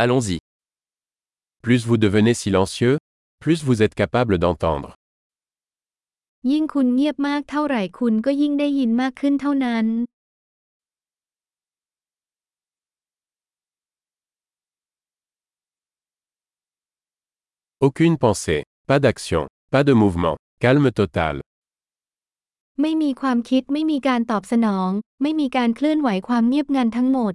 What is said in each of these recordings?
Allons-y. Plus vous devenez silencieux, plus vous êtes capable d'entendre. ยิ่งคุณเงียบมากเท่าไหร่คุณก็ยิ่งได้ยินมากขึ้นเท่านั้น Aucune pensée, pas d'action, pas de mouvement, calme total. ไม่มีความคิดไม่มีการตอบสนอง ไม่มีการเคลื่อนไหวความเงียบงันทั้งหมด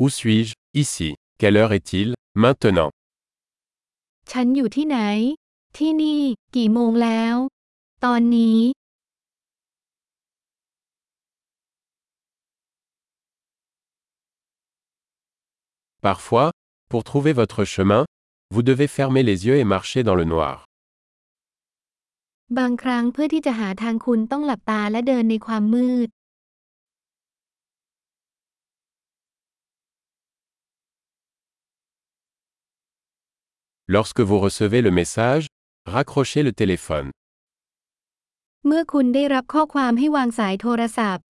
Où suis-je Ici. Quelle heure est-il Maintenant. ฉันอยู่ที่ไหน ที่นี่ กี่โมงแล้ว ตอนนี้ Parfois, pour trouver votre chemin, vous devez fermer les yeux et marcher dans le noir. บางครั้งเพื่อที่จะหาทางคุณต้องหลับตาและเดินในความมืด Lorsque vous recevez le message, raccrochez le téléphone. เมื่อคุณได้รับข้อความให้วางสายโทรศัพท์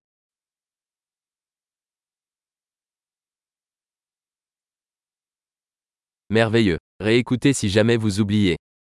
Merveilleux. Réécoutez si jamais vous oubliez.